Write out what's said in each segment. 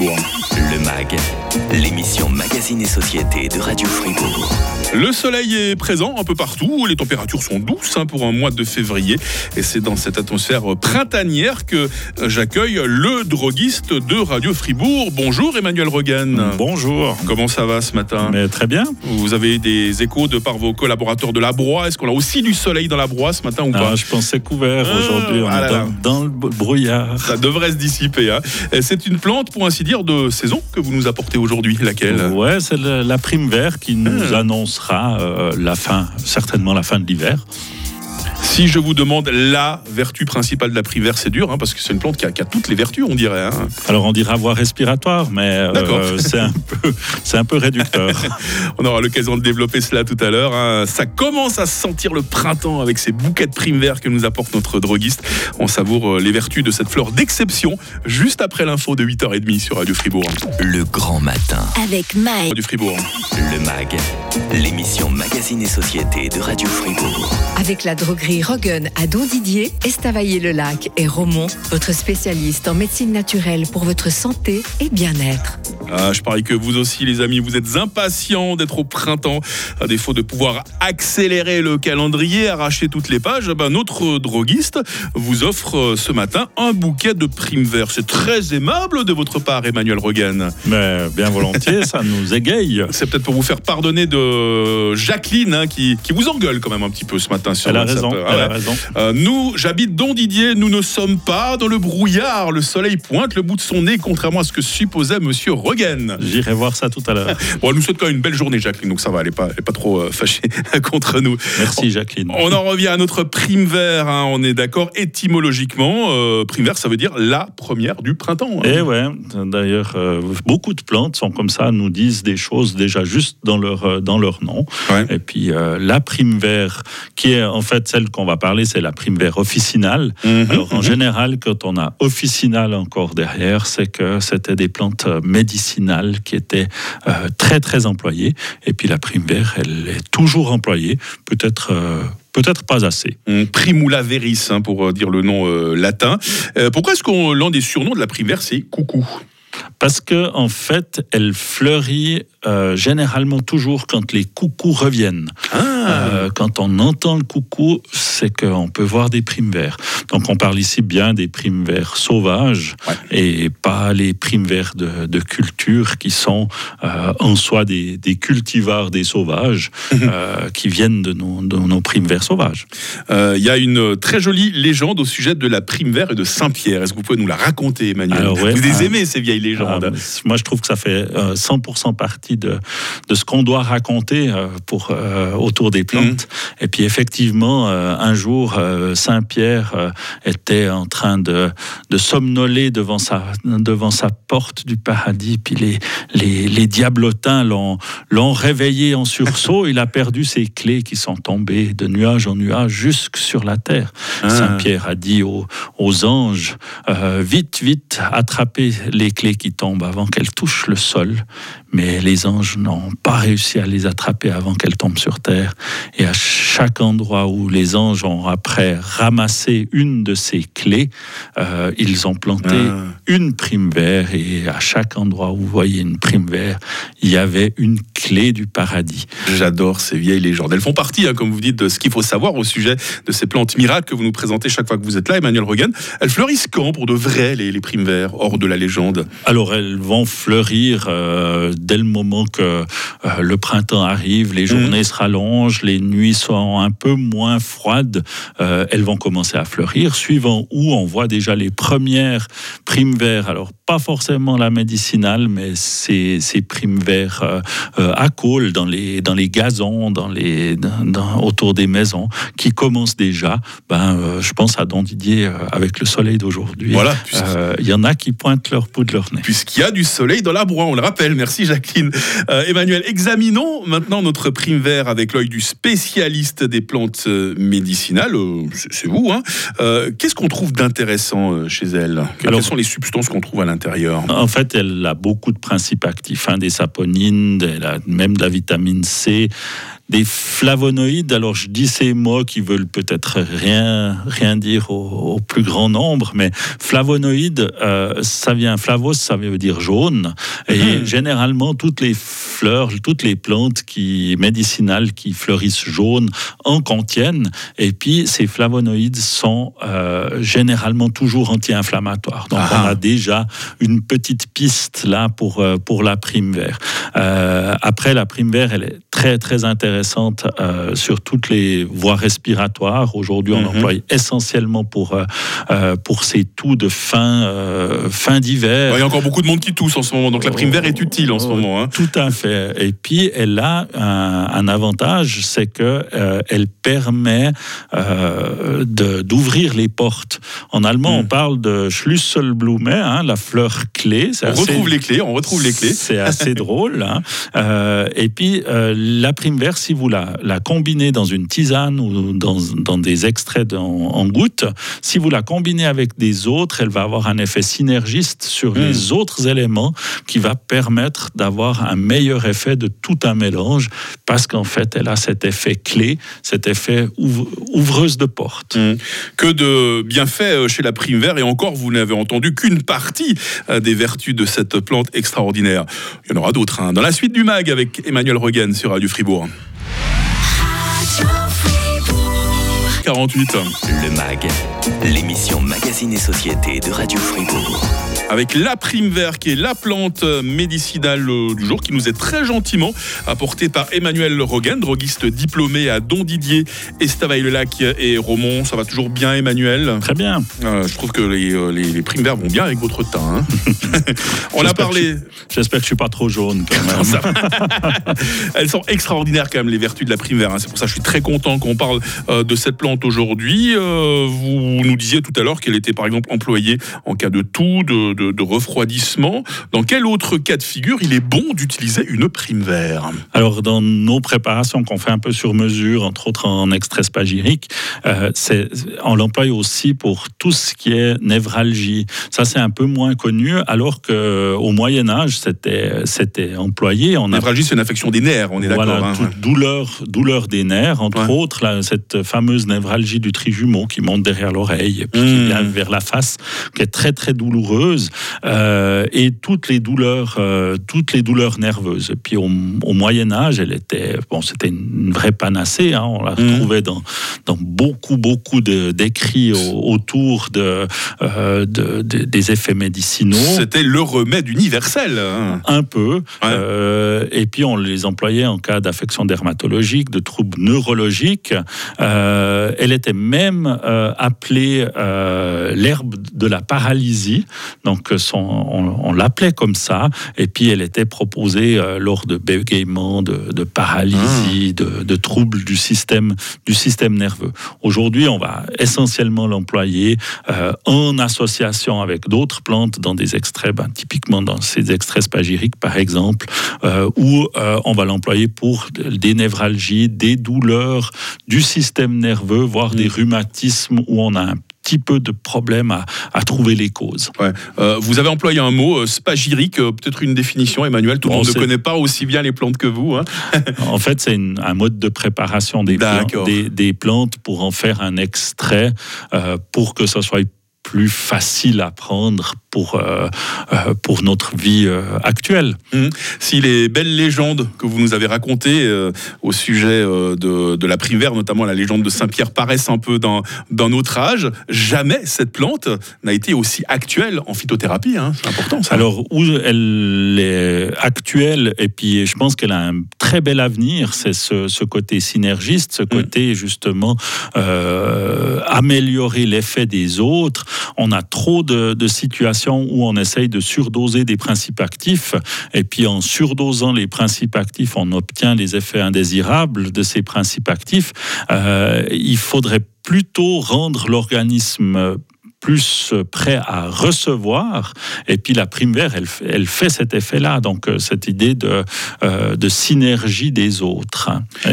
Fribourg. Le MAG, l'émission Magazine et Société de Radio Fribourg. Le soleil est présent un peu partout, les températures sont douces hein, pour un mois de février et c'est dans cette atmosphère printanière que j'accueille le droguiste de Radio Fribourg. Bonjour Emmanuel Rogan. Bonjour. Comment ça va ce matin? Mais Très bien. Vous avez des échos de par vos collaborateurs de la Broye? Est-ce qu'on a aussi du soleil dans la Broye ce matin ou pas? Ah, Je pensais couvert Ah, aujourd'hui, on ah là est là. dans, dans le brouillard. Ça devrait se dissiper. hein. C'est une plante, pour ainsi dire, de saison que vous nous apportez aujourd'hui. Laquelle? Ouais, c'est la prime vert qui nous Ah. annoncera euh, la fin, certainement la fin de l'hiver. Si je vous demande la vertu principale de la privère, c'est dur, hein, parce que c'est une plante qui a, qui a toutes les vertus, on dirait. hein. Alors on dira voie respiratoire, mais euh, c'est un peu, c'est un peu réducteur. On aura l'occasion de développer cela tout à l'heure. hein. Ça commence à se sentir le printemps avec ces bouquets de primes verts que nous apporte notre droguiste. On savoure euh, les vertus de cette fleur d'exception juste après l'info de 8h30 sur Radio Fribourg. Le grand matin. Avec Mike. Radio Fribourg. Le MAG, l'émission Magazine et Société de Radio Fribourg. Avec la droguerie Rogan à Don Didier, Estavayer-le-Lac et Romont, votre spécialiste en médecine naturelle pour votre santé et bien-être. Ah, je parie que vous aussi, les amis, vous êtes impatients d'être au printemps. À défaut de pouvoir accélérer le calendrier, arracher toutes les pages, eh ben, notre droguiste vous offre euh, ce matin un bouquet de primes verts. C'est très aimable de votre part, Emmanuel Rogan. mais bien volontiers, ça nous égaye. C'est peut-être pour vous faire pardonner de Jacqueline hein, qui, qui vous engueule quand même un petit peu ce matin sur Elle a raison, Raison. Euh, nous, j'habite Don Didier, nous ne sommes pas dans le brouillard. Le soleil pointe le bout de son nez, contrairement à ce que supposait Monsieur Rogan. J'irai voir ça tout à l'heure. Bon, elle nous souhaite quand même une belle journée, Jacqueline, donc ça va, elle n'est pas, pas trop euh, fâchée contre nous. Merci Jacqueline. On en revient à notre prime vert, hein, on est d'accord, étymologiquement, euh, prime vert, ça veut dire la première du printemps. hein. Et ouais, d'ailleurs, euh, beaucoup de plantes sont comme ça, nous disent des choses déjà juste dans leur, euh, dans leur nom. Ouais. Et puis la prime vert, qui est en fait celle qu'on va parler, c'est la prime vert officinale. Mhm, Alors en général, quand on a officinal encore derrière, c'est que c'était des plantes médicinales qui étaient euh, très très employées. Et puis la prime vert, elle est toujours employée, peut-être euh, peut-être pas assez. Primula veris, hein, pour euh, dire le nom euh, latin. Pourquoi est-ce qu'on l'un des surnoms de la prime vert, c'est coucou? Parce que en fait, elle fleurit euh, généralement toujours quand les coucous reviennent. Ah, Euh, quand on entend le coucou, c'est qu'on peut voir des primes verts. Donc on parle ici bien des primes verts sauvages Ouais. et pas les primes verts de, de culture qui sont euh, en soi des, des cultivars des sauvages euh, qui viennent de nos, de nos primes verts sauvages. Il y a une très jolie légende au sujet de la prime vert et de Saint-Pierre. Est-ce que vous pouvez nous la raconter, Emmanuel? Alors, ouais, Vous les ah. aimez, ces vieilles légendes Ah, mais moi, je trouve que ça fait euh, 100% partie de, de ce qu'on doit raconter euh, pour, euh, autour des plantes. Et puis, effectivement, euh, un jour, Saint-Pierre était en train de, de somnoler devant sa, devant sa porte du paradis. Puis, les, les, les diablotins l'ont l'ont réveillé en sursaut. Il a perdu ses clés qui sont tombées de nuage en nuage jusque sur la terre. Ah. Saint-Pierre a dit aux, aux anges euh, Vite, vite, attrapez les clés qui tombent avant qu'elles touchent le sol. Mais les anges n'ont pas réussi à les attraper avant qu'elles tombent sur terre. Et à chaque endroit où les anges ont après ramassé une de ces clés, euh, ils ont planté Ah. une prime vert. Et à chaque endroit où vous voyez une prime vert, il y avait une clé du paradis. J'adore ces vieilles légendes. Elles font partie, hein, comme vous dites, de ce qu'il faut savoir au sujet de ces plantes miracles que vous nous présentez chaque fois que vous êtes là, Emmanuel Rogan. Elles fleurissent quand pour de vrai, les, les primes hors de la légende? Alors elles vont fleurir euh, dès le moment que euh, le printemps arrive, les journées se rallongent, les nuits sont un peu moins froides, euh, elles vont commencer à fleurir, suivant où on voit déjà les premières primes verts. Alors pas forcément la médicinale, mais ces, ces primes verts euh, à col dans les, dans les gazons, dans les, dans- autour des maisons, qui commencent déjà. Ben, euh, je pense à Don Didier euh, avec le soleil d'aujourd'hui. Voilà, Euh, Il y en a qui pointent leur bout de leur nez. puisqu'il y a du soleil dans la broie, on le rappelle. Merci Jacqueline. Euh, Emmanuel, examinons maintenant notre prime vert avec l'œil du spécialiste des plantes euh, médicinales. Euh, c'est vous, hein. Euh, Qu'est-ce qu'on trouve d'intéressant chez elle? Quelles Alors- sont les substances qu'on trouve à l'intérieur? En fait, elle a beaucoup de principes actifs, hein, des saponines, elle a même de la vitamine C, des flavonoïdes. Alors je dis ces mots qui veulent peut-être rien, rien dire au, plus grand nombre, mais flavonoïdes, euh, ça vient flavos, ça veut dire jaune. Et mhm. généralement, toutes les fleurs, toutes les plantes qui, médicinales qui fleurissent jaunes en contiennent. Et puis, ces flavonoïdes sont euh, généralement toujours anti-inflammatoires. Donc, on a déjà une petite piste là pour, euh, pour la prime vert. Euh, après, la prime vert, elle est très, très intéressante sur toutes les voies respiratoires. Aujourd'hui, on mm emploie essentiellement pour, pour ces toux de fin, fin d'hiver. Il y a encore beaucoup de monde qui tousse en ce moment, donc la prime vert est utile en ce moment. Hein. Tout à fait. Et puis, elle a un, avantage, c'est que elle permet d'ouvrir les portes. En allemand, on mm. parle de Schlüsselblume, hein, la fleur clé. On retrouve les clés, on retrouve les clés. C'est assez drôle. Hein. Euh, et puis, euh, la prime verte, si vous la, la, combinez dans une tisane ou dans, dans des extraits en, en gouttes, si vous la combinez avec des autres, elle va avoir un effet synergiste sur mm. les autres éléments qui va permettre d'avoir un meilleur effet de tout un mélange parce qu'en fait, elle a cet effet clé, cet effet ouvreuse de porte. Mm. Que de bienfaits chez la prime verte et encore, vous n'avez entendu qu'une partie euh, des vertus de cette plante extraordinaire. Il y en aura d'autres. Hein. Dans la suite du MAG avec Emmanuel Roggen sur Radio Fribourg. 48. Le MAG, l'émission Magazine et Société de Radio Fribourg avec la prime vert qui est la plante médicinale euh, du jour qui nous est très gentiment apportée par Emmanuel Rogan, droguiste diplômé à Don Didier, Estavayer-le-Lac et Romont. Ça va toujours bien Emmanuel? Très bien. Euh, je trouve que les, euh, les, primes verts vont bien avec votre teint. Hein. On a parlé... J'espère que je suis pas trop jaune quand même. Elles sont extraordinaires quand même les vertus de la prime vert. Hein. C'est pour ça que je suis très content qu'on parle de cette plante aujourd'hui. vous nous disiez tout à l'heure qu'elle était par exemple employée en cas de toux, de de, refroidissement. Dans quel autre cas de figure il est bon d'utiliser une prime vert? Alors, dans nos préparations qu'on fait un peu sur mesure, entre autres en extrait spagyrique, euh, on l'emploie aussi pour tout ce qui est névralgie. Ça, c'est un peu moins connu, alors qu'au Moyen-Âge, c'était, c'était employé. On névralgie, c'est une affection des nerfs, on est d'accord. Voilà, hein, douleur, douleur des nerfs, entre autres, cette fameuse névralgie du trijumeau qui monte derrière l'oreille et puis qui mmh. vient vers la face, qui est très, très douloureuse. Euh, et toutes les douleurs, euh, toutes les douleurs nerveuses. Et puis au, Moyen Âge, elle était, bon, c'était une vraie panacée. Hein. on la mmh. retrouvait dans, dans beaucoup, beaucoup d'écrits autour de, euh, de, des effets médicinaux. C'était le remède universel. Hein. Un peu. et puis on les employait en cas d'affection dermatologique, de troubles neurologiques. elle était même appelée l'herbe de la paralysie. Donc donc on, l'appelait comme ça. Et puis elle était proposée euh, lors de bégaiements, de, paralysie, ah. de, troubles du système, du système nerveux. Aujourd'hui, on va essentiellement l'employer euh, en association avec d'autres plantes dans des extraits, ben, typiquement dans ces extraits spagyriques par exemple, euh, où on va l'employer pour des névralgies, des douleurs du système nerveux, voire des mm. rhumatismes où on a un petit peu de problème à, trouver les causes. Euh, vous avez employé un mot, euh, spagyrique, euh, peut-être une définition, Emmanuel, tout le monde ne connaît pas aussi bien les plantes que vous. Hein. en fait, c'est un mode de préparation des, des, plantes pour en faire un extrait, pour que ça soit plus facile à prendre pour, euh, euh, pour notre vie euh, actuelle. Mmh. Si les belles légendes que vous nous avez racontées au sujet de, de, la primaire, notamment la légende de Saint-Pierre, paraissent un peu dans, dans notre âge, jamais cette plante n'a été aussi actuelle en phytothérapie. Hein. C'est important ça. Alors, où elle est actuelle, et puis je pense qu'elle a un très bel avenir, c'est ce, ce, côté synergiste, ce mmh. côté justement améliorer l'effet des autres. On a trop de, situations où on essaye de surdoser des principes actifs, et puis en surdosant les principes actifs, on obtient les effets indésirables de ces principes actifs. Euh, il faudrait plutôt rendre l'organisme plus prêt à recevoir. Et puis la prime vert, elle, elle fait cet effet-là. Donc euh, cette idée de, euh, de synergie des autres.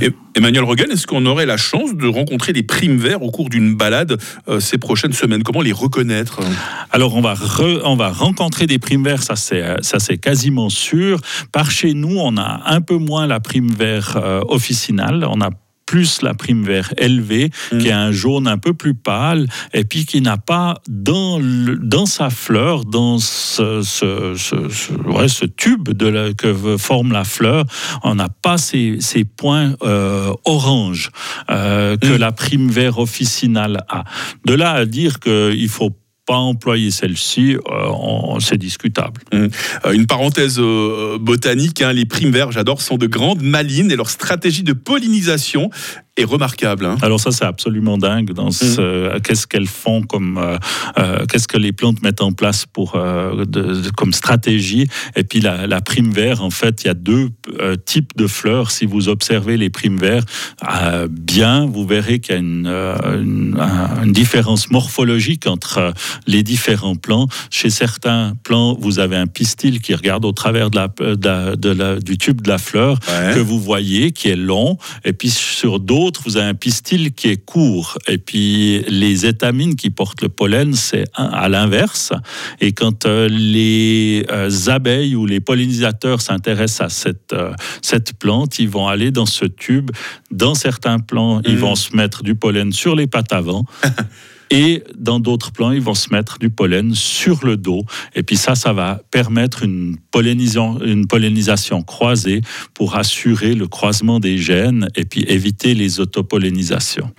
Et Emmanuel Rogan, est-ce qu'on aurait la chance de rencontrer des primes verts au cours d'une balade euh, ces prochaines semaines? Comment les reconnaître? Alors on va, on va rencontrer des primes verts, ça c'est, quasiment sûr. Par chez nous, on a un peu moins la prime vert officinale. On a plus la prime vert élevée, mm. qui est un jaune un peu plus pâle, et puis qui n'a pas dans, dans sa fleur, dans ce, ce, ce, tube de que forme la fleur, on n'a pas ces, ces points euh, orange euh, que mm. la prime vert officinale a. De là à dire qu'il faut employer celle-ci, euh, c'est discutable. Mmh. Euh, une parenthèse euh, botanique, hein, les primes j'adore, sont de grandes malines et leur stratégie de pollinisation est remarquable. Hein. Alors ça, c'est absolument dingue. Dans mmh. qu'est-ce qu'elles font comme, qu'est-ce que les plantes mettent en place pour comme stratégie. Et puis la, prime vert, en fait, il y a deux types de fleurs. Si vous observez les primes verts bien, vous verrez qu'il y a une, une, différence morphologique entre les différents plans. Chez certains plans, vous avez un pistil qui regarde au travers de la, de la, du tube de la fleur que vous voyez, qui est long. Et puis sur d'autres, vous avez un pistil qui est court. Et puis les étamines qui portent le pollen, c'est à l'inverse. Et quand euh, les euh, abeilles ou les pollinisateurs s'intéressent à cette, euh, cette plante, ils vont aller dans ce tube. Dans certains plans, ils mmh. vont se mettre du pollen sur les pattes avant. Et dans d'autres plans, ils vont se mettre du pollen sur le dos. Et puis ça, ça va permettre une pollinisation, une pollinisation croisée pour assurer le croisement des gènes et puis éviter les autopollinisations.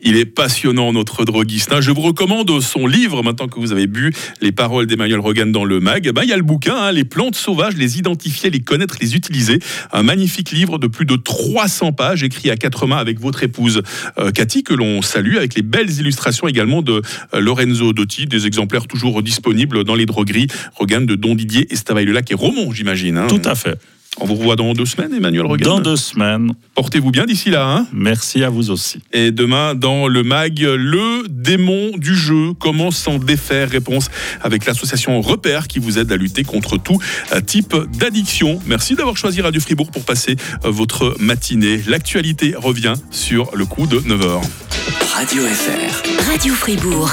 Il est passionnant, notre droguiste. Hein. Je vous recommande son livre, maintenant que vous avez bu les paroles d'Emmanuel Rogan dans le mag. Ben, il y a le bouquin, hein, Les plantes sauvages, les identifier, les connaître, les utiliser. Un magnifique livre de plus de 300 pages, écrit à quatre mains avec votre épouse euh, Cathy, que l'on salue, avec les belles illustrations également de euh, Lorenzo Dotti, des exemplaires toujours disponibles dans les drogueries. Rogan de Don Didier, Estavayer-le-Lac et Romont, j'imagine. Hein. Tout à fait. On vous revoit dans deux semaines, Emmanuel Regan. Dans deux semaines. Portez-vous bien d'ici là. Hein Merci à vous aussi. Et demain, dans le MAG, le démon du jeu. Comment s'en défaire? Réponse avec l'association Repère qui vous aide à lutter contre tout type d'addiction. Merci d'avoir choisi Radio Fribourg pour passer euh, votre matinée. L'actualité revient sur le coup de 9h. Radio FR. Radio Fribourg.